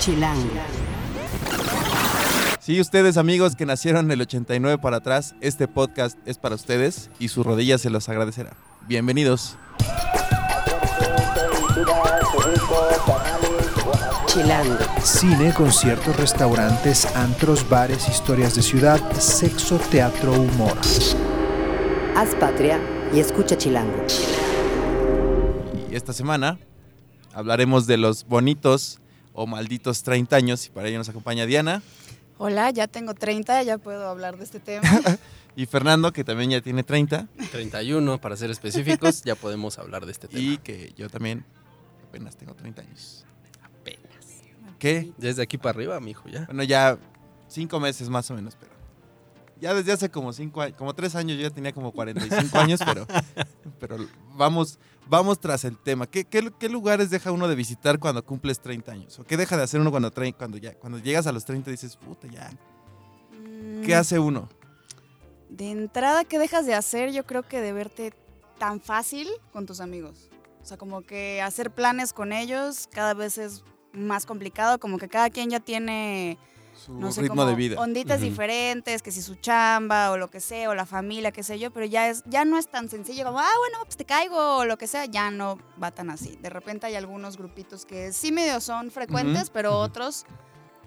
Chilango. Sí, ustedes amigos que nacieron del 89 para atrás, este podcast es para ustedes y sus rodillas se los agradecerá. Bienvenidos. Chilango. Cine, conciertos, restaurantes, antros, bares, historias de ciudad, sexo, teatro, humor. Haz patria y escucha Chilango. Y esta semana hablaremos de los bonitos o malditos 30 años y para ello nos acompaña Diana Hola, ya tengo 30, ya puedo hablar de este tema. y Fernando que también ya tiene 30 31 para ser específicos, ya podemos hablar de este tema. y que yo también apenas tengo 30 años. Apenas. ¿Qué? Desde aquí para arriba, mijo, ya. Bueno, ya cinco meses más o menos, pero ya desde hace como cinco años, como tres años yo ya tenía como 45 años, pero, pero vamos, vamos tras el tema. ¿Qué, qué, qué lugares deja uno de visitar cuando cumples 30 años? ¿O qué deja de hacer uno cuando, cuando, ya, cuando llegas a los 30 y dices, puta, ya? ¿Qué Mm, hace uno? De entrada, ¿qué dejas de hacer? Yo creo que de verte tan fácil con tus amigos. O sea, como que hacer planes con ellos cada vez es más complicado, como que cada quien ya tiene, Su no sé, ritmo como de vida. onditas Ujú. diferentes, que si su chamba o lo que sea, o la familia, qué sé yo, pero ya, es, ya no es tan sencillo como, ah, bueno, pues te caigo o lo que sea, ya no va tan así. De repente hay algunos grupitos que sí medio son frecuentes, pero otros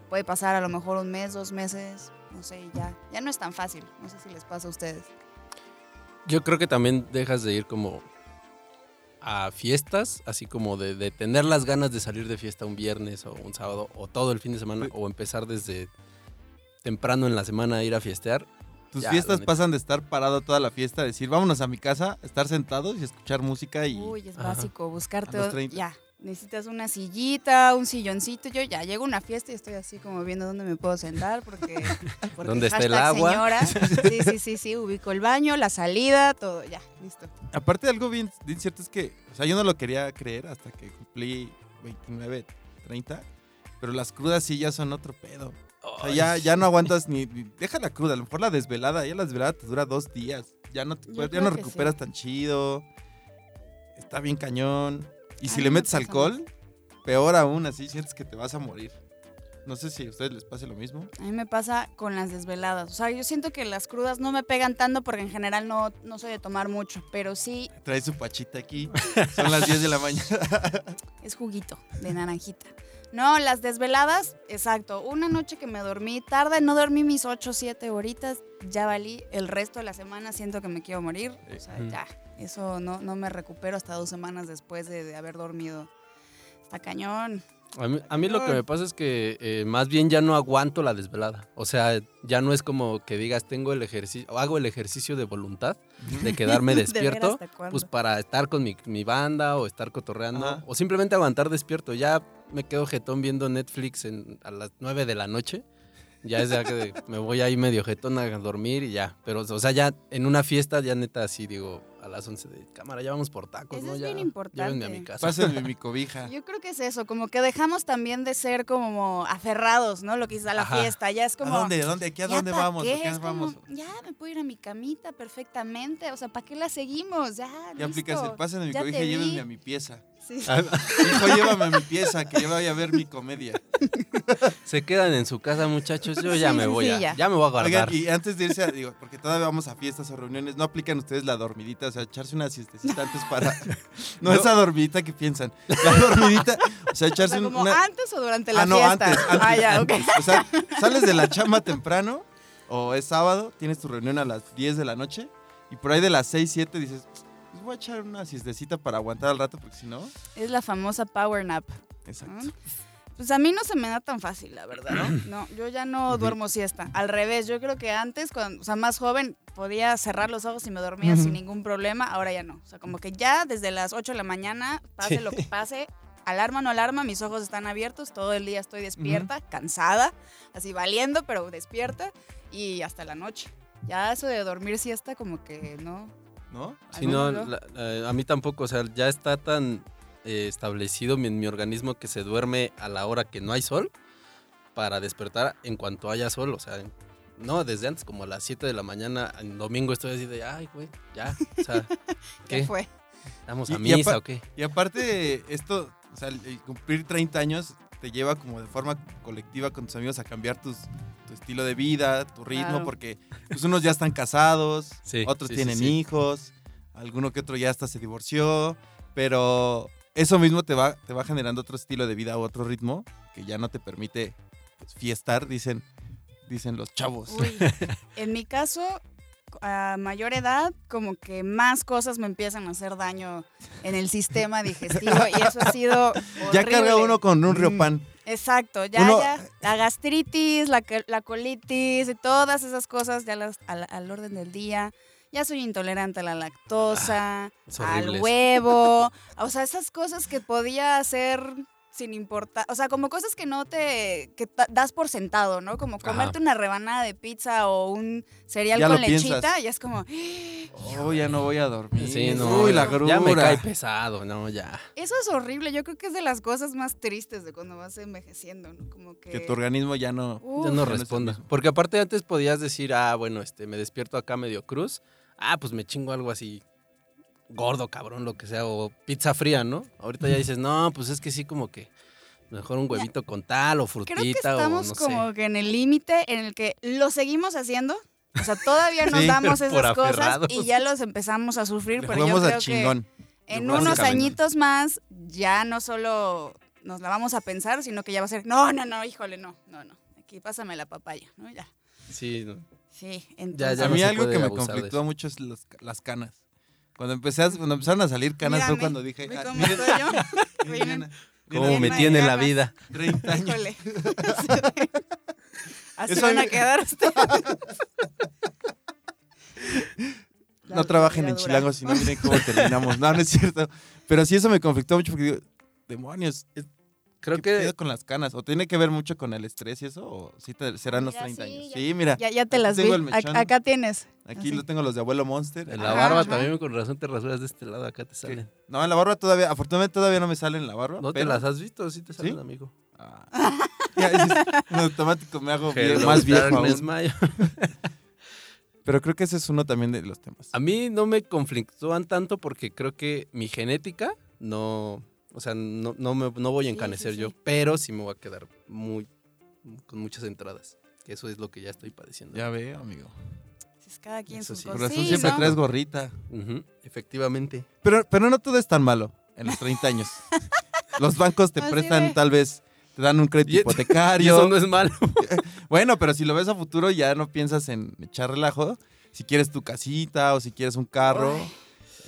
puede pasar a lo mejor un mes, dos meses, no sé, ya, ya no es tan fácil. No sé si les pasa a ustedes. Yo creo que también dejas de ir como a fiestas, así como de, de tener las ganas de salir de fiesta un viernes o un sábado o todo el fin de semana Sí. o empezar desde temprano en la semana a ir a fiestear. Tus ya, fiestas pasan de estar parado toda la fiesta, decir, vámonos a mi casa, estar sentados y escuchar música y... Uy, es Ajá. básico, buscarte. A los o- 30. Ya, necesitas una sillita, un silloncito. Yo ya llego a una fiesta y estoy así como viendo dónde me puedo sentar porque. porque ¿Dónde está el agua? señora. Sí, sí, sí, sí. Ubico el baño, la salida, todo. Ya, listo. Aparte algo bien, bien cierto es que, o sea, yo no lo quería creer hasta que cumplí 29, 30, pero las crudas sí ya son otro pedo. O sea, ya, ya no aguantas ni, ni- Deja la cruda, a lo mejor la desvelada, ya la desvelada te dura dos días. Ya no, te ya no recuperas sí. tan chido. Está bien cañón. Y si le me metes alcohol, peor aún, así sientes que te vas a morir. No sé si a ustedes les pase lo mismo. A mí me pasa con las desveladas. O sea, yo siento que las crudas no me pegan tanto porque en general no, no soy de tomar mucho, pero sí Trae su pachita aquí. Son las 10 de la mañana. es juguito de naranjita. No, las desveladas, exacto. Una noche que me dormí tarde, no dormí mis 8 7 horitas, ya valí. El resto de la semana siento que me quiero morir. O sea, ya. Eso no, no me recupero hasta dos semanas después de, de haber dormido. Está cañón. A mí, a mí lo que me pasa es que eh, más bien ya no aguanto la desvelada. O sea, ya no es como que digas, tengo el ejercicio, o hago el ejercicio de voluntad de quedarme ¿De ver despierto. pues para estar con mi, mi banda o estar cotorreando Ajá. o simplemente aguantar despierto. Ya me quedo jetón viendo Netflix en- a las 9 de la noche. Ya es ya que me voy ahí medio jetón a dormir y ya. Pero, o sea, ya en una fiesta, ya neta así digo, a las 11 de cámara, ya vamos por tacos, Eso ¿no? es ya, bien Llévenme a importante. mi casa. Pásenme mi cobija. Yo creo que es eso, como que dejamos también de ser como aferrados, ¿no? Lo que dices a la Ajá. fiesta. Ya es como. ¿A dónde? ¿A dónde? ¿Aquí a ¿Ya dónde vamos? ¿A qué? qué Es como, vamos? ya me puedo ir a mi camita perfectamente. O sea, ¿para qué la seguimos? Ya, Ya aplicas el listo. pásenme mi Ya cobija llévenme a mi pieza. Sí. Ah, Hijo, llévame a mi pieza, que yo vaya a ver mi comedia. Se quedan en su casa, muchachos. Yo ya Sí, me voy sí, a, ya. ya me voy a guardar. Oigan, y antes de irse, a- digo, porque todavía vamos a fiestas o reuniones, ¿no aplican ustedes la dormidita? O sea, echarse una siestecita antes para... No, No. esa dormidita que piensan. La dormidita, o sea, O echarse sea, un- como una... antes o durante la ah, no, fiesta. antes, antes, ah, ya, ok. antes. O sea, sales de la chamba temprano o es sábado, tienes tu reunión a las 10 de la noche y por ahí de las 6, 7 dices, pues voy a echar una siestecita para aguantar al rato porque si no... Es la famosa power nap. Exacto. Pues a mí no se me da tan fácil, la verdad. No, no yo ya no duermo siesta. Al revés, yo creo que antes, cuando, o sea, más joven, podía cerrar los ojos y me dormía sin ningún problema. Ahora ya no. O sea, como que ya desde las 8 de la mañana, pase Sí. lo que pase, alarma o no alarma, mis ojos están abiertos, todo el día estoy despierta, cansada, así valiendo, pero despierta y hasta la noche. Ya eso de dormir siesta como que no. ¿No? Sí, ¿Algún no, otro? la- la- a mí tampoco, o sea, ya está tan eh, establecido mi, mi organismo que se duerme a la hora que no hay sol para despertar en cuanto haya sol, o sea, no, desde antes, como a las 7 de la mañana, en domingo estoy así de, ay, güey, ya, o sea, ¿Qué ¿qué? fue? ¿Vamos Y- a y misa apa- o qué? Y aparte, esto, o sea, el- cumplir 30 años te lleva como de forma colectiva con tus amigos a cambiar tus, tu estilo de vida, tu ritmo, Claro. porque pues, unos ya están casados, Sí, otros sí, sí, tienen sí. hijos, alguno que otro ya hasta se divorció, pero eso mismo te va, te va generando otro estilo de vida o otro ritmo que ya no te permite pues, fiestar, dicen, dicen los chavos. Uy, en mi caso, a mayor edad, como que más cosas me empiezan a hacer daño en el sistema digestivo y eso ha sido ya carga uno con un Mm. riopan. Exacto, ya, uno- ya, la gastritis, la, la colitis y todas esas cosas ya las, al, al orden del día. Ya soy intolerante a la lactosa, es al huevo, o sea, esas cosas que podía hacer sin importar, o sea, como cosas que no te, que das por sentado, ¿no? Como Ajá. comerte una rebanada de pizza o un cereal Ya con lechita, piensas. y es como, Oh, ya no voy a dormir. Sí, no. Uy, la ya grura. me cae pesado, no, ya. eso es horrible, yo creo que es de las cosas más tristes de cuando vas envejeciendo, ¿no? Como que... que tu organismo ya no... Uf, Ya no ya responda. Porque aparte antes podías decir, ah, bueno, este, me despierto acá medio cruz. Ah, pues me chingo algo así gordo, cabrón, lo que sea, o pizza fría, ¿no? Ahorita ya dices, no, pues es que sí, como que mejor un huevito con tal o frutita Creo que o estamos no como sé. que en el límite en el que lo seguimos haciendo. O sea, todavía nos Sí, damos esas cosas aferrados. y ya los empezamos a sufrir, Le pero yo creo chingón. que en unos añitos más ya no solo nos la vamos a pensar, sino que ya va a ser, no, no, no, híjole, no, no, no. Aquí pásame la papaya, ¿no? Ya. Sí, no. Sí, entonces. ya a mí algo que me eso. mucho es los- las canas. Cuando, empecé a- cuando empezaron a salir canas fue cuando dije, ah, cómo miren, yo. miren, Miren. Diana, ¿Cómo me tiene la vida? 30 años. Híjole. Así Eso van a quedar ustedes. No trabajen en. Chilango, si no miren cómo terminamos. No, no es cierto. Pero sí eso me conflictó mucho porque digo, demonios, es- Creo ¿qué que pedo con las canas? ¿O tiene que ver mucho con el estrés y eso? ¿O sí te- serán los Mira, 30 sí, años? ya- Sí, mira, Ya, ya te las vi. mechón. acá tienes. aquí así. lo tengo los de abuelo Monster. en la Ajá, barba ajá. también con razón te rasuras de este lado, acá te ¿Qué? salen. No, en la barba todavía, afortunadamente todavía no me sale en la barba. ¿No te las has visto? Sí te salen, ¿Sí? amigo. Ah. Ya, en automático me hago más viejo aún. my- Pero creo que ese es uno también de los temas. A mí no me conflictúan tanto porque creo que mi genética no, o sea, no, no, me, no voy a Sí, encanecer sí, yo, sí. pero sí me voy a quedar muy, con muchas entradas. Que eso es lo que ya estoy padeciendo. Ya veo, amigo. Es cada quien Eso sí. Por razón Sí, siempre ¿no? traes gorrita. Efectivamente. Pero, pero no todo es tan malo en los 30 años. Los bancos te Así prestan tal vez, te dan un crédito hipotecario. Eso no es malo. Bueno, pero si lo ves a futuro ya no piensas en echar relajo. Si quieres tu casita o si quieres un carro.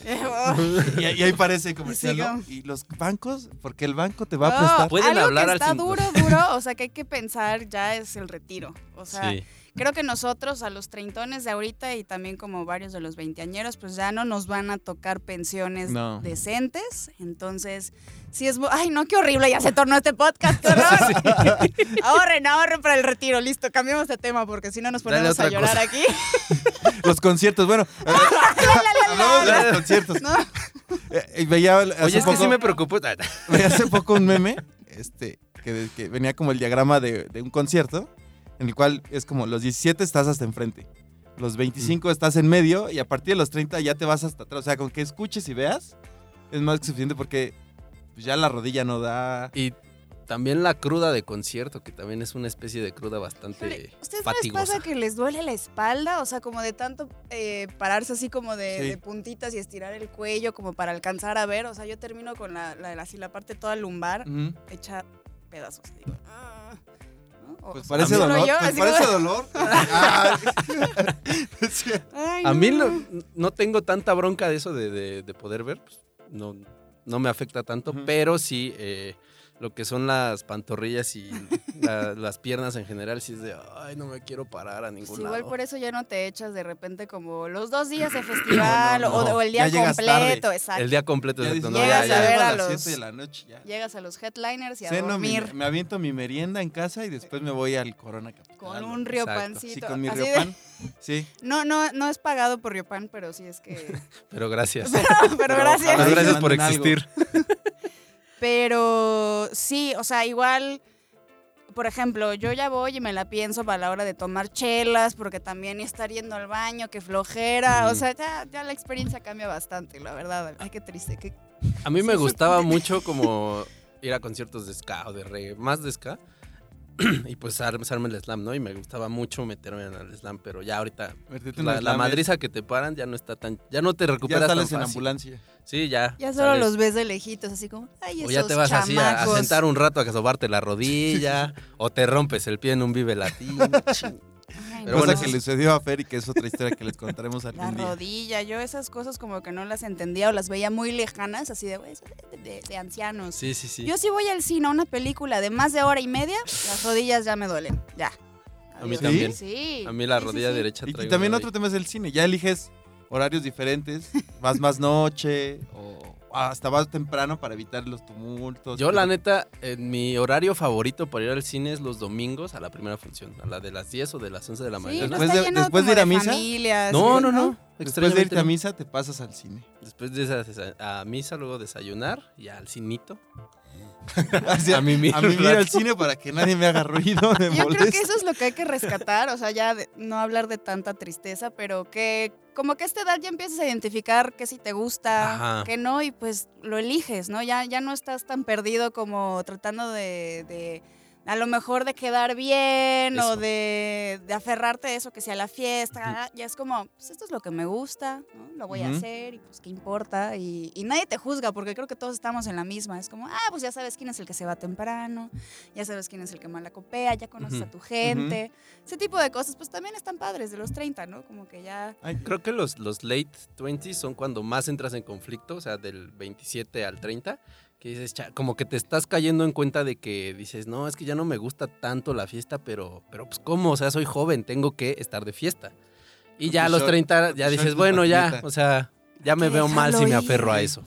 Y, ahí- y ahí parece comercial, ¿no? Y los bancos, porque el banco te va a No, prestar. Pueden algo hablar que al está cinco. duro, duro, o sea, que hay que pensar ya es el retiro. O sea, Sí. Creo que nosotros a los treintones de ahorita y también como varios de los veinteañeros, pues ya no nos van a tocar pensiones No. decentes. Entonces, sí es... Ay, no, qué horrible, ya se tornó este podcast, qué horror. ahorren, ahorren para el retiro, listo, cambiemos de tema porque si no nos ponemos a llorar cosa. aquí. Los conciertos, bueno. eh, hablamos de los conciertos. No. Eh, y veía hace Oye, es que poco- sí me preocupó. Veía hace poco un meme este, que, que venía como el diagrama de, de un concierto, en el cual es como los 17 estás hasta enfrente, los 25 estás en medio y a partir de los 30 ya te vas hasta atrás. O sea, con que escuches y veas es más que suficiente porque pues, ya la rodilla no da. Y también la cruda de concierto, que también es una especie de cruda bastante Híjole, ¿Ustedes no les fatigosa. pasa que les duele la espalda? O sea, como de tanto eh, pararse así como de, Sí. de puntitas y estirar el cuello como para alcanzar a ver. O sea, yo termino con la, la, así la parte toda lumbar hecha pedazos. Digo, ah, Pues parece dolor. yo, pues parece como- dolor. Ah. Ay, A mí no. lo- no tengo tanta bronca de eso de, de- de poder ver, pues, no, no me afecta tanto, pero sí eh, lo que son las pantorrillas y la- las piernas en general, sí es de, ay, no me quiero parar a ningún Pues igual lado. por eso ya no te echas de repente como los dos días de festival No, no, o- no. O, el día completo, exacto. El día completo, Ya exacto, Llegas ya, a ver a las los- 7 de la noche ya. Llegas a los headliners y a Ceno, mi- dormir me aviento mi merienda en casa y después me voy al Corona Capital. con un riopancito. Sí, con mi riopan. Sí. No, no, no es pagado por Riopan, pero sí es que... Pero gracias. pero Pero gracias. Pero gracias me por existir. Pero sí, o sea, igual, por ejemplo, yo ya voy y me la pienso para la hora de tomar chelas, porque también estar yendo al baño, que flojera. O sea, ya, ya la experiencia cambia bastante, la verdad. Ay, qué triste. qué- A mí me gustaba mucho como ir a conciertos de ska o de reggae, más de ska. y pues armarme el slam, ¿no? Y me gustaba mucho meterme en el slam, pero ya ahorita pues, la, la slam madriza que te paran ya no está tan, ya no te recuperas Ya tan sales en fácil. ambulancia. Sí, ya. Ya solo sales. los ves de lejitos, así como, ay, esos O ya te vas así a, sentar un rato a sobarte la rodilla, o te rompes el pie en un vive latino. Pero Cosa bueno, que eso le sucedió a Fer y que es otra historia que les contaremos La algún día. rodilla, yo esas cosas como que no las entendía o las veía muy lejanas, así de, de, de- de ancianos. Sí, sí, sí. Yo si voy al cine a una película de más de hora y media, las rodillas ya me duelen, ya. A mí también. Sí. A mí la sí, rodilla sí. derecha Y, y traigo también otro tema es el cine. Ya eliges horarios diferentes, vas más noche o hasta vas temprano para evitar los tumultos. Yo, la neta, en mi horario favorito para ir al cine es los domingos a la primera función, a la de las 10 o de las 11 de la Sí, mañana. no Después está de- lleno después de ir a misa. familias, No, no, no. Después de irte a misa, te pasas al cine. Después de esa, a misa, luego desayunar y al cinito. Así, A mimir a un mimir al cine para que nadie me haga ruido, me Yo creo que eso es lo que hay que rescatar, o sea, ya de- no hablar de tanta tristeza, pero que como que a esta edad ya empiezas a identificar que si te gusta, Ajá. que no, y pues lo eliges, ¿no? Ya, ya no estás tan perdido como tratando de, de, a lo mejor de quedar bien o Eso. de, de aferrarte a eso, que sea la fiesta, ya es como, pues esto es lo que me gusta, ¿no? Lo voy a Ujú. hacer y pues qué importa, y, y nadie te juzga, porque creo que todos estamos en la misma, es como, ah, pues ya sabes quién es el que se va temprano, ya sabes quién es el que mala copea, ya conoces Ujú. a tu gente. Ese tipo de cosas, pues también están padres de los 30, ¿no? Como que ya. Ay, Creo que los, los late 20 son cuando más entras en conflicto, o sea, del 27 al 30, que dices, "Cha", como que te estás cayendo en cuenta de que dices, no, es que ya no me gusta tanto la fiesta, pero, pero pues cómo, o sea, soy joven, tengo que estar de fiesta. Y Con ya a tu los short- 30 con ya dices, bueno, ya, o sea, ya me veo mal si me aferro a eso.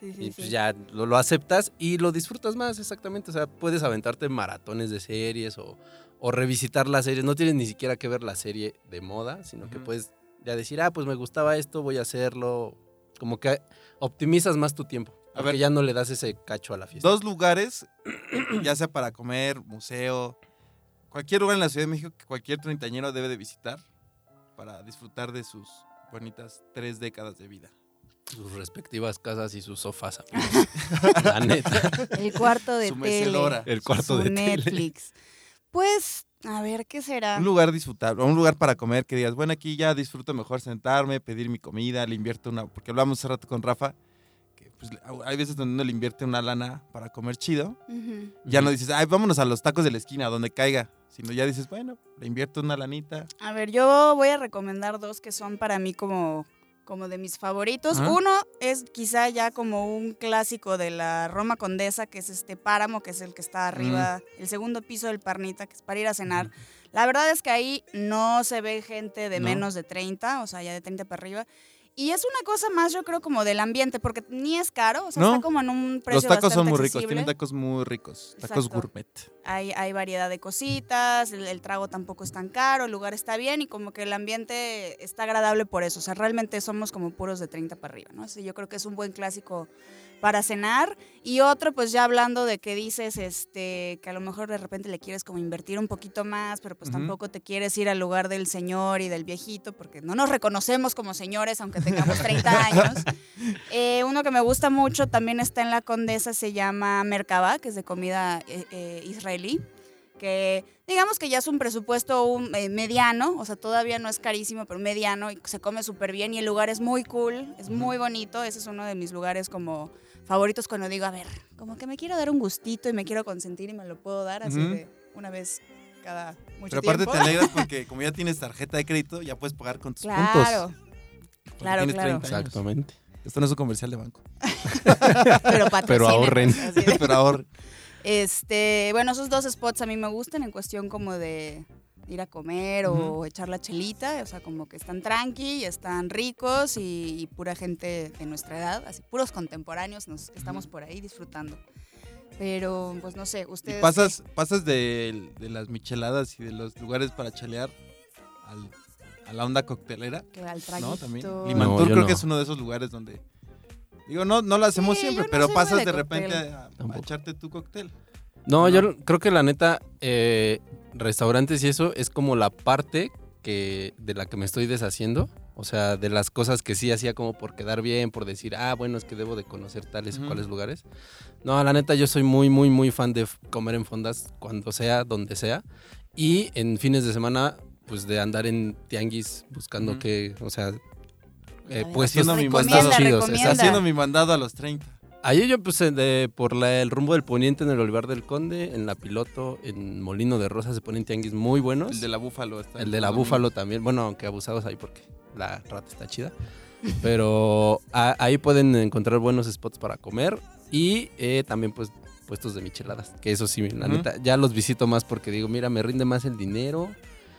Sí, sí, Y pues sí. ya lo, lo aceptas y lo disfrutas más, exactamente. O sea, puedes aventarte maratones de series o, o revisitar las series. No tienes ni siquiera que ver la serie de moda, sino que puedes ya decir, ah, pues me gustaba esto, voy a hacerlo. Como que optimizas más tu tiempo. A ver. ya no le das ese cacho a la fiesta. Dos lugares, ya sea para comer, museo, cualquier lugar en la Ciudad de México que cualquier treintañero debe de visitar para disfrutar de sus bonitas tres décadas de vida. Sus respectivas casas y sus sofás. amigos. la neta. El cuarto de Su tele. El cuarto su de tele. Netflix. Pues, a ver, ¿qué será? Un lugar disfrutable, un lugar para comer que digas, bueno, aquí ya disfruto mejor sentarme, pedir mi comida, le invierto una, porque hablamos hace rato con Rafa, pues, hay veces donde uno le invierte una lana para comer chido, Ujú. ya no dices, ay, vámonos a los tacos de la esquina, donde caiga, sino ya dices, bueno, le invierto una lanita. A ver, yo voy a recomendar dos que son para mí como, como de mis favoritos. Ajá. Uno es quizá ya como un clásico de la Roma Condesa, que es este páramo, que es el que está arriba, el segundo piso del Parnita, que es para ir a cenar. La verdad es que ahí no se ve gente de No. menos de 30, o sea, ya de 30 para arriba. Y es una cosa más, yo creo, como del ambiente, porque ni es caro, o sea, No. está como en un precio Los tacos son muy ricos, tienen tacos muy ricos, tacos Exacto. gourmet. Hay, hay variedad de cositas, el, el trago tampoco es tan caro, el lugar está bien y como que el ambiente está agradable por eso. O sea, realmente somos como puros de 30 para arriba, ¿no? Así yo creo que es un buen clásico para cenar. Y otro, pues ya hablando de que dices, este, que a lo mejor de repente le quieres como invertir un poquito más, pero pues tampoco te quieres ir al lugar del señor y del viejito, porque no nos reconocemos como señores, aunque tengamos 30 años. Eh, uno que me gusta mucho también está en la Condesa, se llama Merkaba, que es de comida eh, eh, israelí, que digamos que ya es un presupuesto un, eh, mediano, o sea, todavía no es carísimo, pero mediano y se come súper bien y el lugar es muy cool, es muy bonito, ese es uno de mis lugares como favoritos cuando digo, a ver, como que me quiero dar un gustito y me quiero consentir y me lo puedo dar así Ujú. de una vez cada mucho Pero aparte tiempo. te alegras porque como ya tienes tarjeta de crédito, ya puedes pagar con tus Claro, puntos. porque claro, tienes claro. 30 años. Exactamente. Esto no es un comercial de banco. pero patrocínenos, ahorren. Pero ahora, Este, bueno, esos dos spots a mí me gustan en cuestión como de ir a comer o echar la chelita, o sea, como que están tranqui, están ricos y, y pura gente de nuestra edad, así puros contemporáneos nos que estamos por ahí disfrutando. Pero, pues no sé, y ustedes... pasas, pasas de, de las micheladas y de los lugares para chalear al- a la onda coctelera, qué? Que al ¿no? También. traguito. Limantur yo creo no. que es uno de esos lugares donde... Digo, no, no lo hacemos Sí, siempre, no pero pasas de de repente a, a echarte tu cóctel. No, ¿no? yo creo que la neta, eh, restaurantes y eso es como la parte que, de la que me estoy deshaciendo. O sea, de las cosas que sí hacía como por quedar bien, por decir, ah, bueno, es que debo de conocer tales o cuales lugares. No, la neta, yo soy muy, muy, muy fan de comer en fondas cuando sea, donde sea. Y en fines de semana, pues de andar en tianguis buscando que, o sea, eh, puestos, haciendo mi mandado. chidos. Haciendo mi mandado a los 30. Ahí yo pues en- de, por la- el rumbo del poniente en el Olivar del Conde, en la Piloto, en Molino de Rosas se ponen tianguis muy buenos. El de la búfalo. Está El de la Búfalo también, bueno, aunque abusados ahí porque la rata está chida. Pero a- ahí pueden encontrar buenos spots para comer y eh, también pues puestos de micheladas, que eso sí, la neta, ya los visito más porque digo, mira, me rinde más el dinero.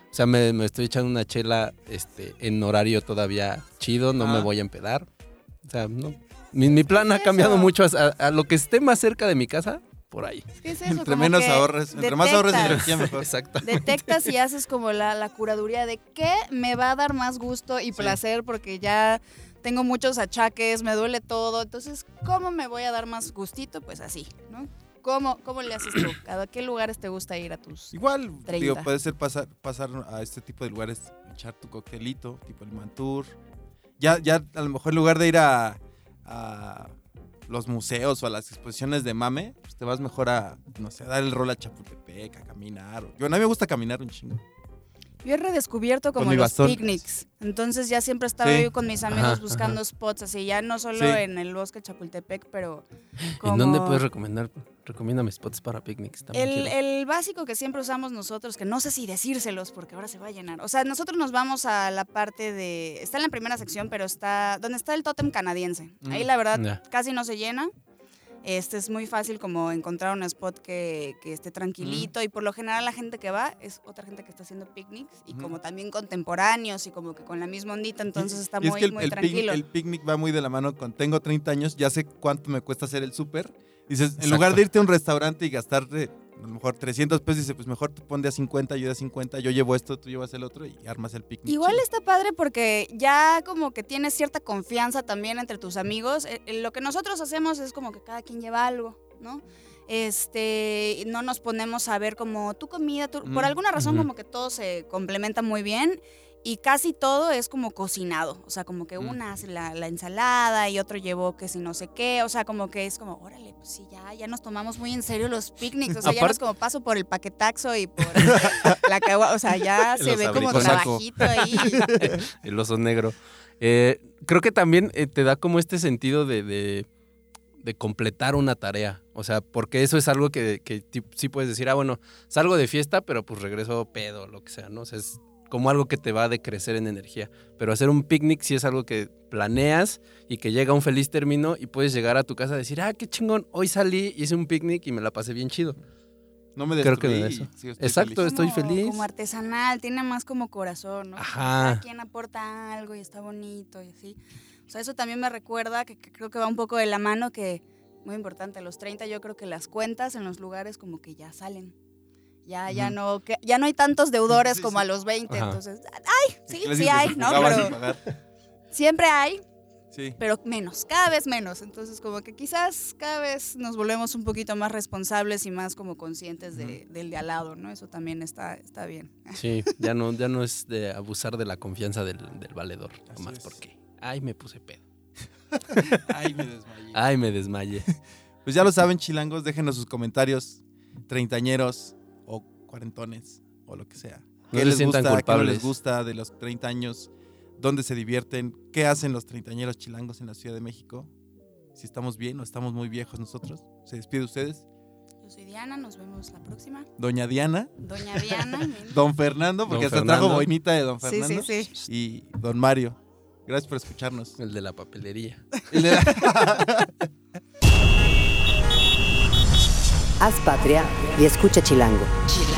O sea, me, me estoy echando una chela este, en horario todavía chido, no me voy a empedar. O sea, no. Mi, mi plan ha Eso. cambiado mucho a, lo que esté más cerca de mi casa, por ahí. Es que es eso, Entre menos ahorres, entre más ahorres energía mejor. Exacto. Detectas y haces como la, la curaduría de qué me va a dar más gusto y Sí. placer porque ya tengo muchos achaques, me duele todo. Entonces, ¿cómo me voy a dar más gustito? Pues así, ¿no? ¿Cómo, cómo le haces tú? ¿A qué lugares te gusta ir a tus...? Igual, 30. digo, puede ser pasar, pasar a este tipo de lugares, echar tu coctelito, tipo el Mantur. Ya, ya a lo mejor en lugar de ir a, a los museos o a las exposiciones de mame, pues te vas mejor a, no sé, a dar el rol a Chapultepec, a caminar. Yo, a mí me gusta caminar un chingo. Yo he redescubierto como los picnics. Entonces ya siempre estaba Sí. yo con mis amigos Ajá, buscando spots así, ya no solo Sí. en el bosque Chapultepec, pero como... ¿En dónde puedes recomendar? Recomiéndame spots para picnics también. El, el básico que siempre usamos nosotros, que no sé si decírselos porque ahora se va a llenar. O sea, nosotros nos vamos a la parte de. Está en la primera sección, pero está. donde está el tótem canadiense. Ahí Mm, la verdad ya. casi no se llena. Este es muy fácil como encontrar un spot que, que esté tranquilito y por lo general la gente que va es otra gente que está haciendo picnics y como también contemporáneos y como que con la misma ondita, entonces está Y es muy, que el, muy el pic- tranquilo. el picnic va muy de la mano con tengo 30 años, ya sé cuánto me cuesta hacer el súper. Dices, en lugar de irte a un restaurante y gastarte a lo mejor 300 pesos, dices, pues mejor tú pon de a 50, yo de a 50, yo llevo esto, tú llevas el otro y armas el picnic. Igual chido. está padre porque ya como que tienes cierta confianza también entre tus amigos. Eh, eh, Lo que nosotros hacemos es como que cada quien lleva algo, ¿no? Este, no nos ponemos a ver como tu comida, tu- por Mm, alguna razón como que todo se complementa muy bien y casi todo es como cocinado, o sea, como que Mm. una hace la, la ensalada y otro llevó que si no sé qué, o sea, como que es como, órale, pues sí, ya, ya nos tomamos muy en serio los picnics, o sea, ya no es como paso por el paquetaxo y por la cagua, o sea, ya se Los ve como trabajito ahí. el oso negro. Eh, creo que también eh, te da como este sentido de, de- de completar una tarea. O sea, porque eso es algo que, que sí puedes decir, ah, bueno, salgo de fiesta, pero pues regreso pedo, lo que sea, ¿no? O sea, es como algo que te va a decrecer en energía. Pero hacer un picnic sí es algo que planeas y que llega a un feliz término y puedes llegar a tu casa a decir, ah, qué chingón, hoy salí, hice un picnic y me la pasé bien chido. no me creo que destruí de eso. sigo- estoy Exacto, feliz. estoy Como- feliz. Como artesanal, tiene más como corazón, ¿no? Ajá. Cada quien aporta algo y está bonito y así. O sea, eso también me recuerda que, que creo que va un poco de la mano que, muy importante, a los 30 yo creo que las cuentas en los lugares como que ya salen. Ya, ya no, que, ya no hay tantos deudores Sí, como sí. a los 20, Ajá. entonces, ay, sí, sí hay, ¿no? Pero siempre hay, Sí. pero menos, cada vez menos. Entonces, como que quizás cada vez nos volvemos un poquito más responsables y más como conscientes de- del de al lado, ¿no? Eso también está, está bien. Sí, ya no, ya no es de abusar de la confianza del, del valedor. Así Nomás es. porque, ay, me puse pedo. Ay, me desmayé. Ay, me desmayé. Pues ya lo saben, chilangos, déjenos sus comentarios, treintañeros cuarentones o lo que sea. ¿Qué les gusta? ¿Qué no culpables. les gusta de los 30 años? ¿Dónde se divierten? ¿Qué hacen los treintañeros chilangos en la Ciudad de México? Si estamos bien o estamos muy viejos nosotros. Se despide ustedes. Yo soy Diana, nos vemos la próxima. Doña Diana, Doña Diana. Don Fernando, porque Don hasta trajo boinita de Don Sí, Fernando. sí, sí. Y Don Mario. Gracias por escucharnos. El de la papelería. El de la- Haz patria y escucha Chilango. Chila.